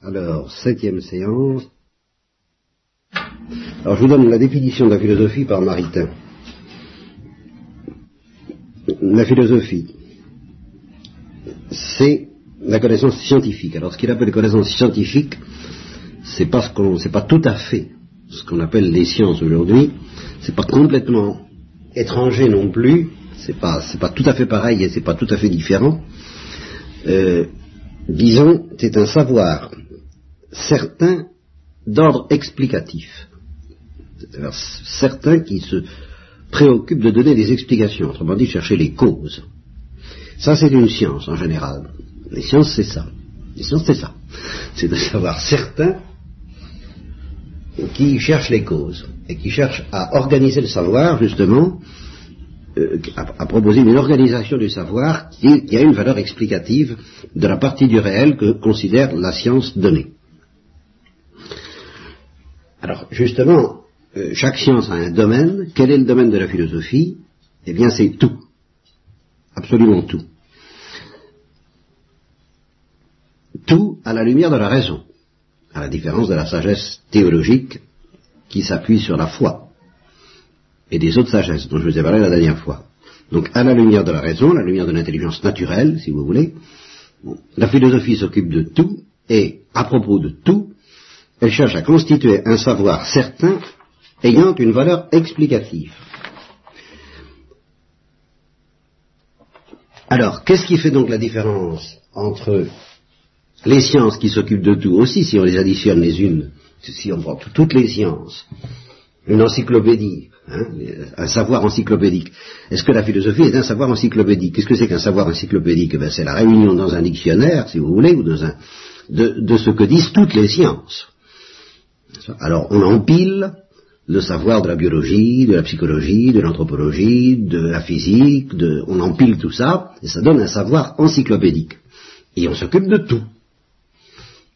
Alors, septième séance. Alors, je vous donne la définition de la philosophie par Maritain. La philosophie, c'est la connaissance scientifique. Alors, ce qu'il appelle connaissance scientifique, c'est pas ce qu'on, c'est pas tout à fait ce qu'on appelle les sciences aujourd'hui. C'est pas complètement étranger non plus. C'est pas, c'est pas tout à fait pareil et c'est pas tout à fait différent. Euh, disons, c'est un savoir certain d'ordre explicatif. C'est-à-dire certains qui se préoccupent de donner des explications, autrement dit chercher les causes. Ça c'est une science en général. Les sciences c'est ça. Les sciences c'est ça. C'est de savoir certains qui cherchent les causes et qui cherchent à organiser le savoir justement euh, à, proposer une organisation du savoir qui, a une valeur explicative de la partie du réel que considère la science donnée. Alors, justement, euh, chaque science a un domaine. Quel est le domaine de la philosophie? Eh bien, c'est tout. Absolument tout. Tout à la lumière de la raison, à la différence de la sagesse théologique qui s'appuie sur la foi et des autres sagesses dont je vous ai parlé la dernière fois. Donc, à la lumière de la raison, la lumière de l'intelligence naturelle, si vous voulez, la philosophie s'occupe de tout et, à propos de tout, elle cherche à constituer un savoir certain ayant une valeur explicative. Alors, qu'est-ce qui fait donc la différence entre les sciences qui s'occupent de tout aussi, si on les additionne les unes, si on prend toutes les sciences, une encyclopédie, hein, un savoir encyclopédique. Est-ce que la philosophie est un savoir encyclopédique? Qu'est-ce que c'est qu'un savoir encyclopédique? Ben, C'est la réunion dans un dictionnaire, si vous voulez, ou dans un, de ce que disent toutes les sciences. Alors on empile le savoir de la biologie, de la psychologie, de l'anthropologie, de la physique, on empile tout ça, et ça donne un savoir encyclopédique. Et on s'occupe de tout.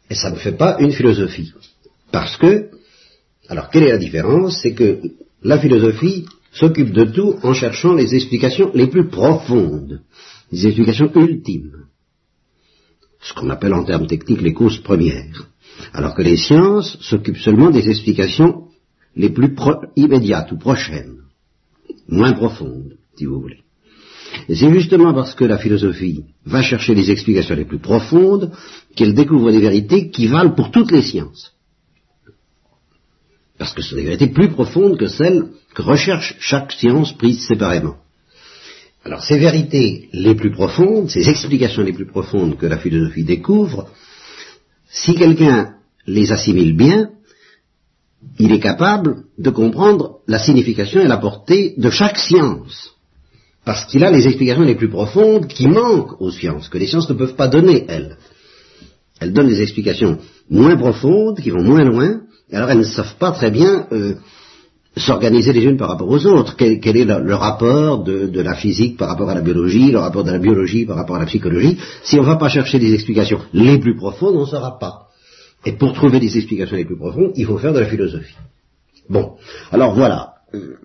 Et ça ne fait pas une philosophie. Parce que, alors quelle est la différence? C'est que la philosophie s'occupe de tout en cherchant les explications les plus profondes, les explications ultimes. Ce qu'on appelle en termes techniques les causes premières alors que les sciences s'occupent seulement des explications les plus immédiates ou prochaines, moins profondes, si vous voulez. C'est justement parce que la philosophie va chercher les explications les plus profondes qu'elle découvre des vérités qui valent pour toutes les sciences. Parce que ce sont des vérités plus profondes que celles que recherche chaque science prise séparément. Alors ces vérités les plus profondes, ces explications les plus profondes que la philosophie découvre, si quelqu'un les assimile bien, il est capable de comprendre la signification et la portée de chaque science. Parce qu'il a les explications les plus profondes qui manquent aux sciences, que les sciences ne peuvent pas donner, elles. Elles donnent des explications moins profondes, qui vont moins loin, et alors elles ne savent pas très bien euh, s'organiser les unes par rapport aux autres. Quel, est le, rapport de, la physique par rapport à la biologie, le rapport de la biologie par rapport à la psychologie? Si on ne va pas chercher des explications les plus profondes, on ne saura pas. Et pour trouver des explications les plus profondes, il faut faire de la philosophie. Bon, alors voilà. Euh,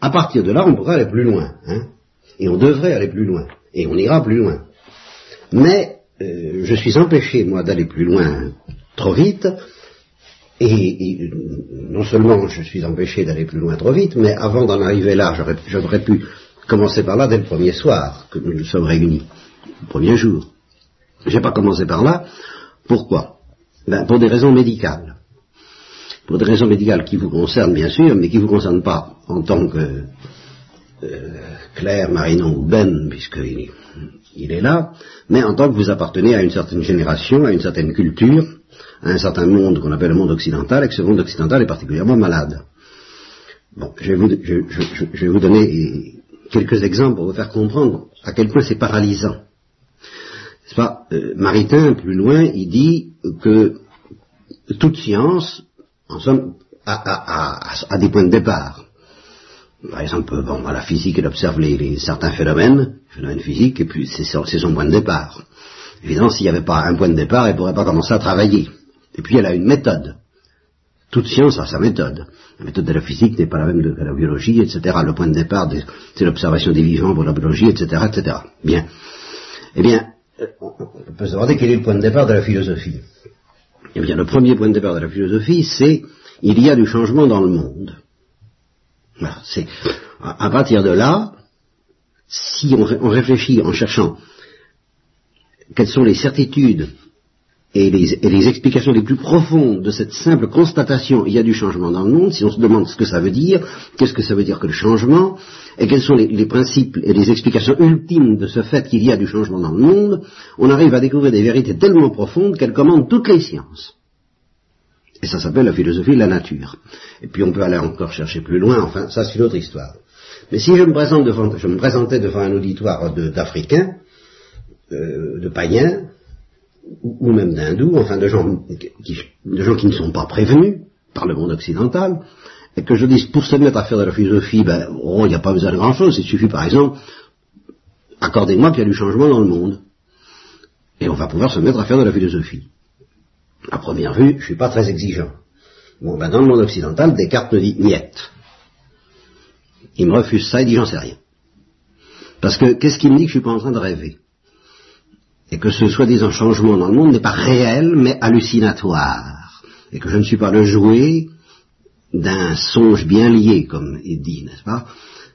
à partir de là, on pourrait aller plus loin. Hein et on devrait aller plus loin. Et on ira plus loin. Mais euh, je suis empêché, moi, d'aller plus loin trop vite, et, non seulement je suis empêché d'aller plus loin trop vite, mais avant d'en arriver là, j'aurais pu commencer par là dès le premier soir que nous nous sommes réunis, le premier jour. Je n'ai pas commencé par là. Pourquoi? Ben, Pour des raisons médicales. Pour des raisons médicales qui vous concernent bien sûr, mais qui ne vous concernent pas en tant que euh, Claire, Marinon ou Ben, puisqu'il il est là, mais en tant que vous appartenez à une certaine génération, à une certaine culture, à un certain monde qu'on appelle le monde occidental, et que ce monde occidental est particulièrement malade. Bon, je vais vous, donner quelques exemples pour vous faire comprendre à quel point c'est paralysant. C'est pas, euh, Maritain, plus loin, il dit que toute science, en somme, a, des points de départ. Par exemple, bon, la physique, elle observe les, certains phénomènes, phénomènes physiques, et puis c'est son point de départ. Évidemment, s'il n'y avait pas un point de départ, elle ne pourrait pas commencer à travailler. Et puis elle a une méthode. Toute science a sa méthode. La méthode de la physique n'est pas la même que la biologie, etc. Le point de départ, c'est l'observation des vivants pour la biologie, etc., etc. Bien. Eh bien, on peut se demander quel est le point de départ de la philosophie. Eh bien, le premier point de départ de la philosophie, c'est il y a du changement dans le monde. À, partir de là, si on réfléchit en cherchant quelles sont les certitudes et les, explications les plus profondes de cette simple constatation, il y a du changement dans le monde, si on se demande ce que ça veut dire, qu'est-ce que ça veut dire que le changement, et quels sont les, principes et les explications ultimes de ce fait qu'il y a du changement dans le monde, on arrive à découvrir des vérités tellement profondes qu'elles commandent toutes les sciences. Et ça s'appelle la philosophie de la nature. Et puis on peut aller encore chercher plus loin, enfin, ça c'est une autre histoire. Mais si je me, présente devant, je me présentais devant un auditoire d'Africains, euh, de païens, ou même d'hindous, enfin de gens, qui, de gens qui ne sont pas prévenus par le monde occidental, et que je dise pour se mettre à faire de la philosophie, ben, oh, il n'y a pas besoin de grand-chose, il suffit par exemple, accordez-moi qu'il y a du changement dans le monde, et on va pouvoir se mettre à faire de la philosophie. À première vue, je ne suis pas très exigeant. Bon, ben dans le monde occidental, Descartes me dit niette. Il me refuse ça, il dit j'en sais rien. Parce que qu'est-ce qu'il me dit que je suis pas en train de rêver? Et que ce soi-disant changement dans le monde n'est pas réel, mais hallucinatoire, et que je ne suis pas le jouet d'un songe bien lié, comme il dit, n'est-ce pas?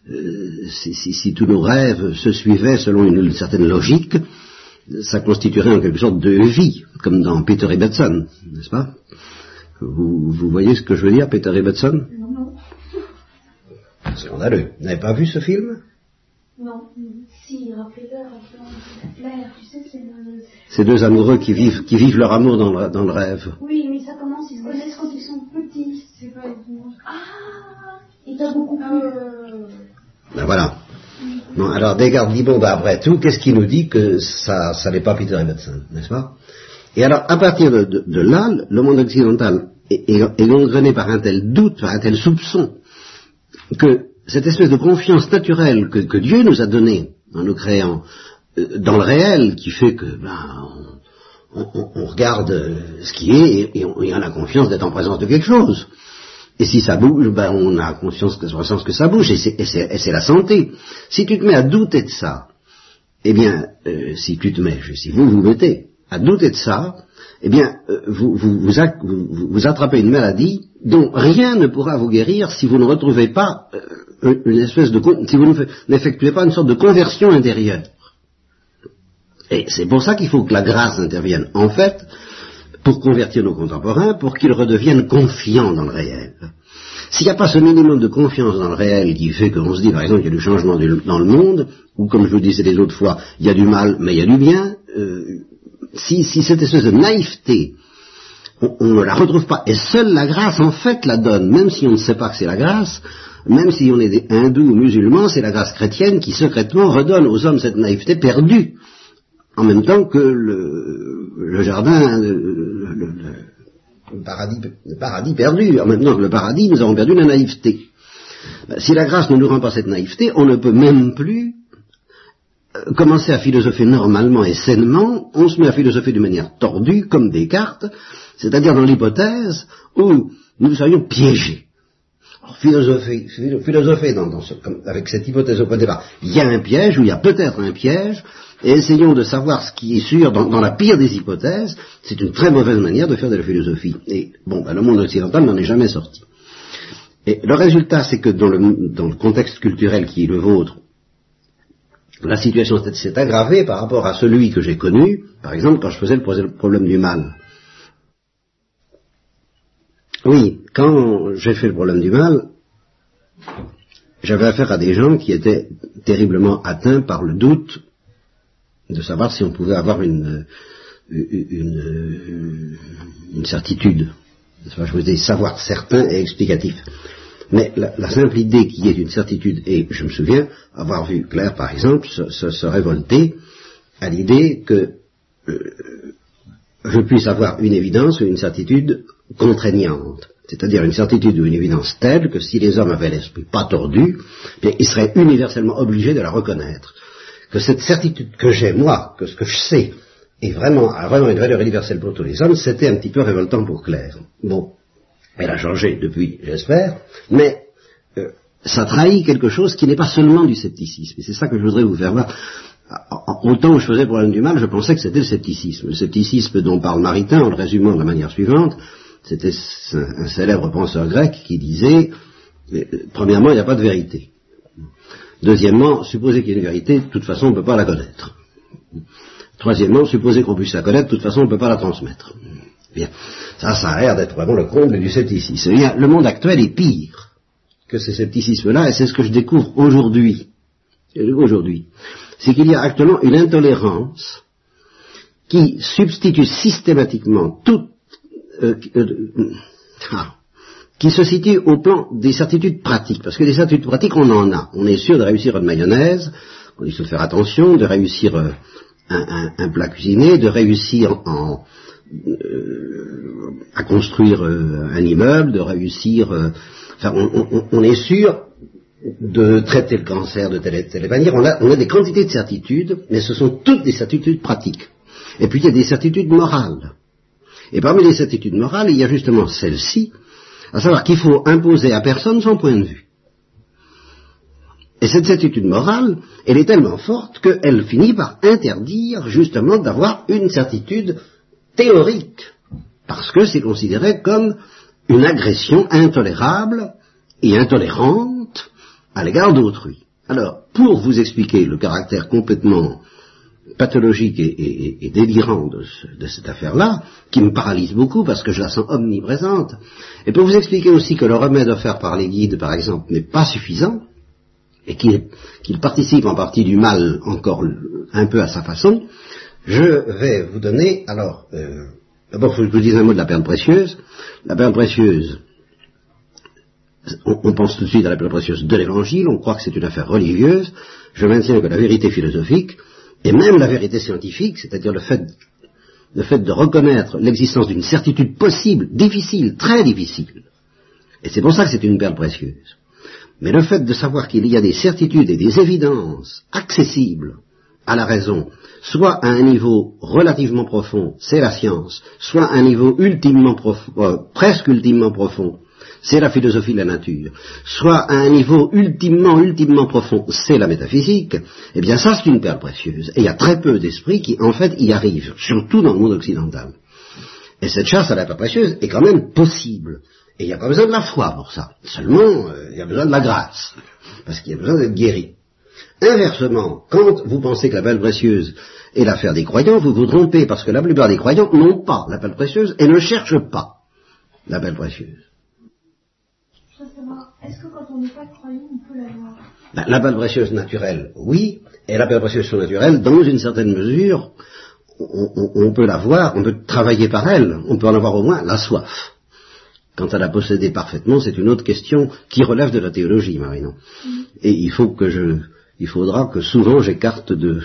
Euh, si, tous nos rêves se suivaient selon une, certaine logique, ça constituerait en quelque sorte de vie, comme dans Peter Ibbotson, n'est-ce pas? Vous, voyez ce que je veux dire, Peter Ibbotson Non, non. Scandaleux. Vous n'avez pas vu ce film? Non. Si, rappelez-leur, tu sais, c'est Ces deux amoureux qui vivent, qui vivent leur amour dans le, dans le rêve. Oui, mais ça commence, ils se connaissent quand ils sont petits. C'est pas Ah Il t'a beaucoup plu. Euh... Ben voilà. Bon, alors Descartes dit, bon, ben après tout, qu'est-ce qui nous dit que ça, ça n'est pas Peter Ibbotson, n'est-ce pas? Et alors, à partir de, de, là, le monde occidental est, est, est par un tel doute, par un tel soupçon, que cette espèce de confiance naturelle que, que Dieu nous a donnée en nous créant euh, dans le réel qui fait que ben, on, regarde euh, ce qui est et, on, a la confiance d'être en présence de quelque chose. Et si ça bouge, ben, on a conscience que, ça bouge, et c'est la santé. Si tu te mets à douter de ça, eh bien, euh, si tu te mets, si vous vous mettez à douter de ça, eh bien, vous, vous, vous, attrapez une maladie dont rien ne pourra vous guérir si vous ne retrouvez pas une espèce de si vous n'effectuez pas une sorte de conversion intérieure. Et c'est pour ça qu'il faut que la grâce intervienne, en fait, pour convertir nos contemporains, pour qu'ils redeviennent confiants dans le réel. S'il n'y a pas ce minimum de confiance dans le réel qui fait qu'on se dit, par exemple, qu'il y a du changement dans le monde, ou comme je vous disais les autres fois, il y a du mal, mais il y a du bien, euh, si, si cette espèce de naïveté, on, on, ne la retrouve pas, et seule la grâce, en fait, la donne, même si on ne sait pas que c'est la grâce, même si on est des hindous ou musulmans, c'est la grâce chrétienne qui secrètement redonne aux hommes cette naïveté perdue, en même temps que le, jardin, le, paradis, perdu, en même temps que le paradis, nous avons perdu la naïveté. Ben, si la grâce ne nous rend pas cette naïveté, on ne peut même plus euh, commencer à philosopher normalement et sainement, on se met à philosopher d'une manière tordue, comme Descartes, c'est-à-dire dans l'hypothèse où nous serions piégés. Philosopher, philosopher dans, avec cette hypothèse au point de départ, il y a un piège ou il y a peut-être un piège, et essayons de savoir ce qui est sûr dans, la pire des hypothèses, c'est une très mauvaise manière de faire de la philosophie. Et bon, ben, le monde occidental n'en est jamais sorti. Et le résultat, c'est que dans le, dans le contexte culturel qui est le vôtre, la situation s'est aggravée par rapport à celui que j'ai connu, par exemple, quand je faisais le problème du mal. Oui, quand j'ai fait le problème du mal, j'avais affaire à des gens qui étaient terriblement atteints par le doute de savoir si on pouvait avoir une, une, certitude. Je voulais savoir certain et explicatif. Mais la, simple idée qu'il y ait une certitude, et je me souviens avoir vu Claire, par exemple, se, révolter à l'idée que euh, je puisse avoir une évidence ou une certitude contraignante. C'est-à-dire une certitude ou une évidence telle que si les hommes avaient l'esprit pas tordu, bien, ils seraient universellement obligés de la reconnaître. Que cette certitude que j'ai, moi, que ce que je sais, est vraiment, a vraiment une valeur universelle pour tous les hommes, c'était un petit peu révoltant pour Claire. Bon, elle a changé depuis, j'espère, mais euh, ça trahit quelque chose qui n'est pas seulement du scepticisme. Et c'est ça que je voudrais vous faire voir. Autant où je faisais problème du mal, je pensais que c'était le scepticisme. Le scepticisme dont parle Maritain, en le résumant de la manière suivante, c'était un célèbre penseur grec qui disait, euh, premièrement, il n'y a pas de vérité. Deuxièmement, supposer qu'il y ait une vérité, de toute façon, on ne peut pas la connaître. Troisièmement, supposer qu'on puisse la connaître, de toute façon, on ne peut pas la transmettre. Bien. Ça, ça a l'air d'être vraiment le comble du scepticisme. Bien, le monde actuel est pire que ce scepticisme-là, et c'est ce que je découvre aujourd'hui. Aujourd'hui. C'est qu'il y a actuellement une intolérance qui substitue systématiquement toute euh, euh, ah, qui se situe au plan des certitudes pratiques. Parce que des certitudes pratiques, on en a. On est sûr de réussir une mayonnaise, on est sûr de faire attention, de réussir euh, un, plat cuisiné, de réussir à construire un immeuble, de réussir... enfin, on, est sûr de traiter le cancer de telle et telle manière. On a, on a des quantités de certitudes, mais ce sont toutes des certitudes pratiques. Et puis il y a des certitudes morales. Et parmi les certitudes morales, il y a justement celle-ci, à savoir qu'il faut imposer à personne son point de vue. Et cette certitude morale, elle est tellement forte qu'elle finit par interdire justement d'avoir une certitude théorique, parce que c'est considéré comme une agression intolérable et intolérante à l'égard d'autrui. Alors, pour vous expliquer le caractère complètement pathologique et, délirant de, cette affaire-là, qui me paralyse beaucoup parce que je la sens omniprésente, et pour vous expliquer aussi que le remède offert par les guides, par exemple, n'est pas suffisant, et qu'il participe en partie du mal encore un peu à sa façon, je vais vous donner, alors, euh, d'abord, il faut que je vous dise un mot de la perle précieuse. La perle précieuse, on, on pense tout de suite à la perle précieuse de l'Évangile, on croit que c'est une affaire religieuse. Je maintiens que la vérité philosophique, et même la vérité scientifique, c'est-à-dire le fait, le fait de reconnaître l'existence d'une certitude possible, difficile, très difficile, et c'est pour ça que c'est une perle précieuse, mais le fait de savoir qu'il y a des certitudes et des évidences accessibles à la raison, soit à un niveau relativement profond, c'est la science, soit à un niveau ultimement profond, euh, presque ultimement profond, c'est la philosophie de la nature, soit à un niveau ultimement, ultimement profond, c'est la métaphysique, eh bien ça c'est une perle précieuse. Et il y a très peu d'esprits qui en fait y arrivent, surtout dans le monde occidental. Et cette chasse à la perle précieuse est quand même possible. Et il n'y a pas besoin de la foi pour ça. Seulement, euh, il y a besoin de la grâce. Parce qu'il y a besoin d'être guéri. Inversement, quand vous pensez que la perle précieuse est l'affaire des croyants, vous vous trompez parce que la plupart des croyants n'ont pas la perle précieuse et ne cherchent pas la perle précieuse. Est-ce que quand on n'est pas croyant, on peut l'avoir ben, La balle précieuse naturelle, oui, et la balle précieuse surnaturelle, dans une certaine mesure, on, peut l'avoir, on peut travailler par elle, on peut en avoir au moins la soif. Quant à la posséder parfaitement, c'est une autre question qui relève de la théologie, Marinon. Mm. Et il faut que je, il faudra que souvent j'écarte de,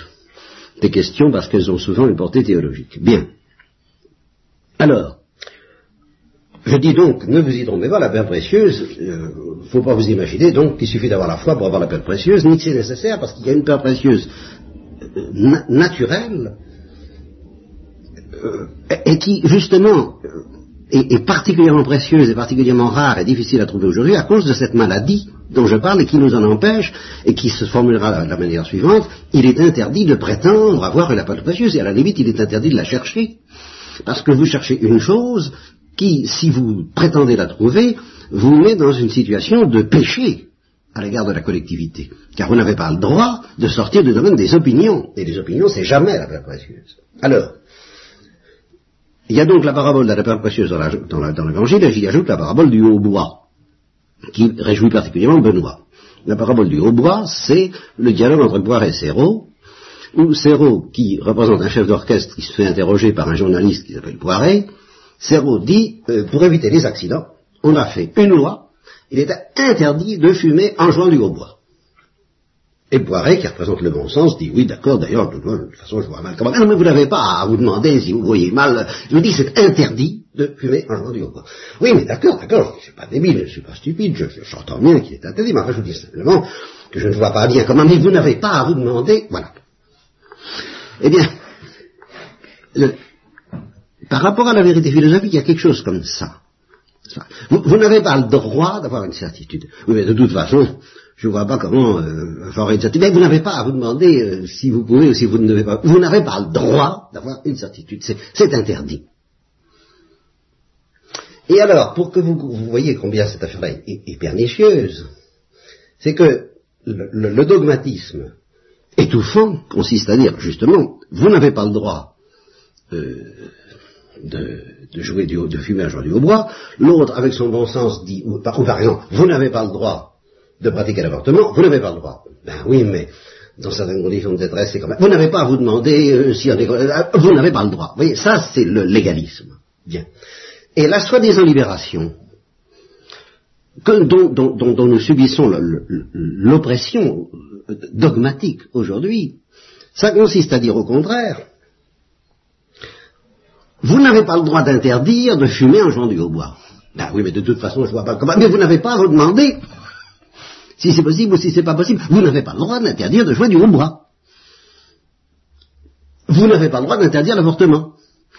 des questions parce qu'elles ont souvent une portée théologique. Bien. Alors, je dis donc, ne vous y trompez pas, la perle précieuse, il euh, faut pas vous imaginer donc qu'il suffit d'avoir la foi pour avoir la perle précieuse, ni que c'est nécessaire parce qu'il y a une perle précieuse euh, naturelle euh, et qui justement est, particulièrement précieuse et particulièrement rare et difficile à trouver aujourd'hui à cause de cette maladie dont je parle et qui nous en empêche et qui se formulera de la manière suivante, il est interdit de prétendre avoir la perle précieuse et à la limite il est interdit de la chercher. Parce que vous cherchez une chose qui, si vous prétendez la trouver, vous met dans une situation de péché à l'égard de la collectivité. Car vous n'avez pas le droit de sortir du domaine des opinions. Et les opinions, c'est jamais la perle précieuse. Alors, il y a donc la parabole de la perle précieuse dans l'évangile, et j'y ajoute la parabole du hautbois, qui réjouit particulièrement Benoît. La parabole du hautbois, c'est le dialogue entre Boire et Serrault, où Serrault, qui représente un chef d'orchestre qui se fait interroger par un journaliste qui s'appelle Poiret, Serrault dit, euh, pour éviter les accidents, on a fait une loi, il est interdit de fumer en jouant du hautbois. Et Poiret, qui représente le bon sens, dit oui, d'accord, d'ailleurs, de, toute façon, je vois mal comment. Non, mais vous n'avez pas à vous demander si vous voyez mal. Je vous dis, c'est interdit de fumer en jouant du hautbois. Oui, mais d'accord, d'accord, je ne suis pas débile, je ne suis pas stupide, j'entends bien qu'il est interdit, mais enfin, je vous dis simplement que je ne vois pas bien comment, mais vous n'avez pas à vous demander, voilà. Eh bien, le, par rapport à la vérité philosophique, il y a quelque chose comme ça. Vous, n'avez pas le droit d'avoir une certitude. Oui, mais de toute façon, Je ne vois pas comment euh, une certitude. Mais vous n'avez pas à vous demander euh, si vous pouvez ou si vous ne devez pas. Vous n'avez pas le droit d'avoir une certitude. C'est interdit. Et alors, pour que vous, voyez combien cette affaire-là est, pernicieuse, c'est que le, dogmatisme étouffant consiste à dire, justement, vous n'avez pas le droit euh, de, jouer du, de fumer un jour du hautbois, l'autre, avec son bon sens, dit, ou par exemple, vous n'avez pas le droit de pratiquer l'avortement, vous n'avez pas le droit. Ben oui, mais dans certaines conditions de détresse, c'est quand même... Vous n'avez pas à vous demander euh, si. Euh, vous n'avez pas le droit. Vous voyez, ça c'est le légalisme. Bien. Et la soi-disant libération, dont, nous subissons l'oppression dogmatique aujourd'hui, ça consiste à dire au contraire, vous n'avez pas le droit d'interdire de fumer un joint du hautbois. Ben oui, mais de toute façon, je vois pas comment. Mais vous n'avez pas à vous demander si c'est possible ou si c'est pas possible. Vous n'avez pas le droit d'interdire de jouer du haut Vous n'avez pas le droit d'interdire l'avortement.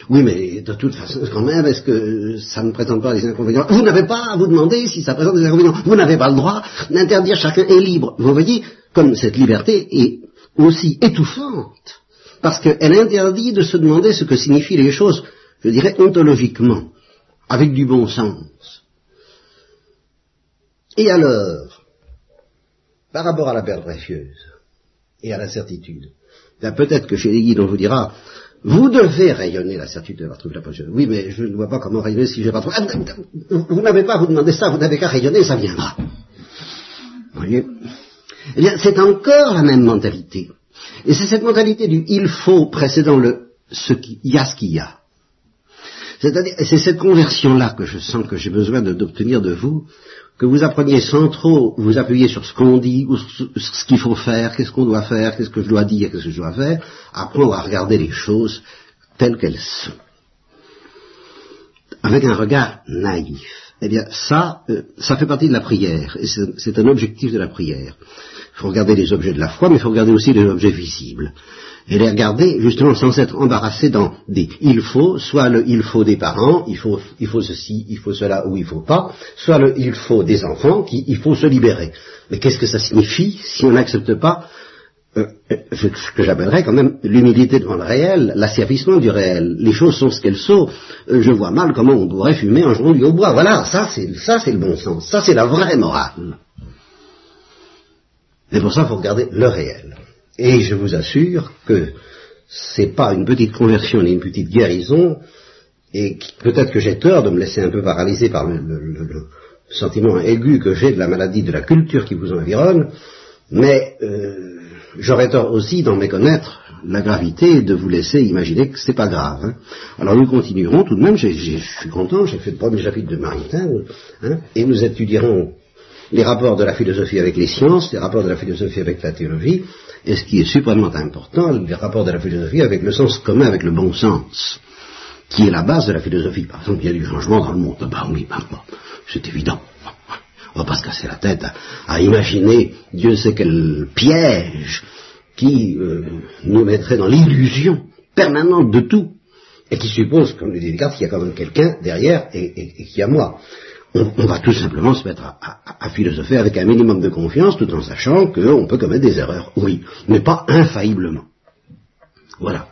Oui, mais de toute façon, quand même, est-ce que ça ne présente pas des inconvénients? Vous n'avez pas à vous demander si ça présente des inconvénients. Vous n'avez pas le droit d'interdire, chacun est libre. Vous voyez, comme cette liberté est aussi étouffante, parce qu'elle interdit de se demander ce que signifient les choses, je dirais, ontologiquement, avec du bon sens. Et alors, par rapport à la perle précieuse et à la certitude. Ben, peut-être que chez les guides on vous dira, vous devez rayonner la certitude de votre la précieuse. Oui, mais je ne vois pas comment rayonner si j'ai pas trop. Ah, vous n'avez pas à vous demander ça, vous n'avez qu'à rayonner, ça viendra. Vous voyez? Eh bien, c'est encore la même mentalité. Et c'est cette mentalité du il faut précédant le ce qui, y a ce qu'il y a. C'est-à-dire, c'est cette conversion-là que je sens que j'ai besoin d'obtenir de vous, que vous appreniez sans trop vous appuyer sur ce qu'on dit, ou ce qu'il faut faire, qu'est-ce qu'on doit faire, qu'est-ce que je dois dire, qu'est-ce que je dois faire, apprendre à regarder les choses telles qu'elles sont. Avec un regard naïf. Eh bien, ça, euh, ça fait partie de la prière, et c'est un objectif de la prière. Il faut regarder les objets de la foi, mais il faut regarder aussi les objets visibles et les regarder justement sans être embarrassé dans des il faut, soit le il faut des parents, il faut, il faut ceci, il faut cela ou il faut pas, soit le il faut des enfants, qui il faut se libérer. Mais qu'est-ce que ça signifie si on n'accepte pas euh, euh, ce que j'appellerais quand même l'humilité devant le réel, l'asservissement du réel. Les choses sont ce qu'elles sont. Euh, je vois mal comment on pourrait fumer un jour du haut bois. Voilà, ça c'est ça c'est le bon sens. Ça c'est la vraie morale. Mais pour ça, il faut regarder le réel. Et je vous assure que c'est pas une petite conversion ni une petite guérison, et peut-être que j'ai tort de me laisser un peu paralyser par le, sentiment aigu que j'ai de la maladie de la culture qui vous environne, mais euh, j'aurais tort aussi d'en méconnaître la gravité de vous laisser imaginer que c'est pas grave. Hein. Alors nous continuerons tout de même, je suis content, j'ai fait le premier chapitre de Maritain, hein, et nous étudierons les rapports de la philosophie avec les sciences, les rapports de la philosophie avec la théologie, et ce qui est suprêmement important, les rapports de la philosophie avec le sens commun, avec le bon sens, qui est la base de la philosophie. Par exemple, il y a du changement dans le monde. Bah oui, bah, bah, c'est évident. On va pas se casser la tête à, imaginer Dieu sait quel piège qui euh, nous mettrait dans l'illusion permanente de tout, et qui suppose, comme le dit Descartes, qu'il y a quand même quelqu'un derrière et, qu'il y a moi on, va tout simplement se mettre à, philosopher avec un minimum de confiance tout en sachant qu'on peut commettre des erreurs, oui, mais pas infailliblement. Voilà.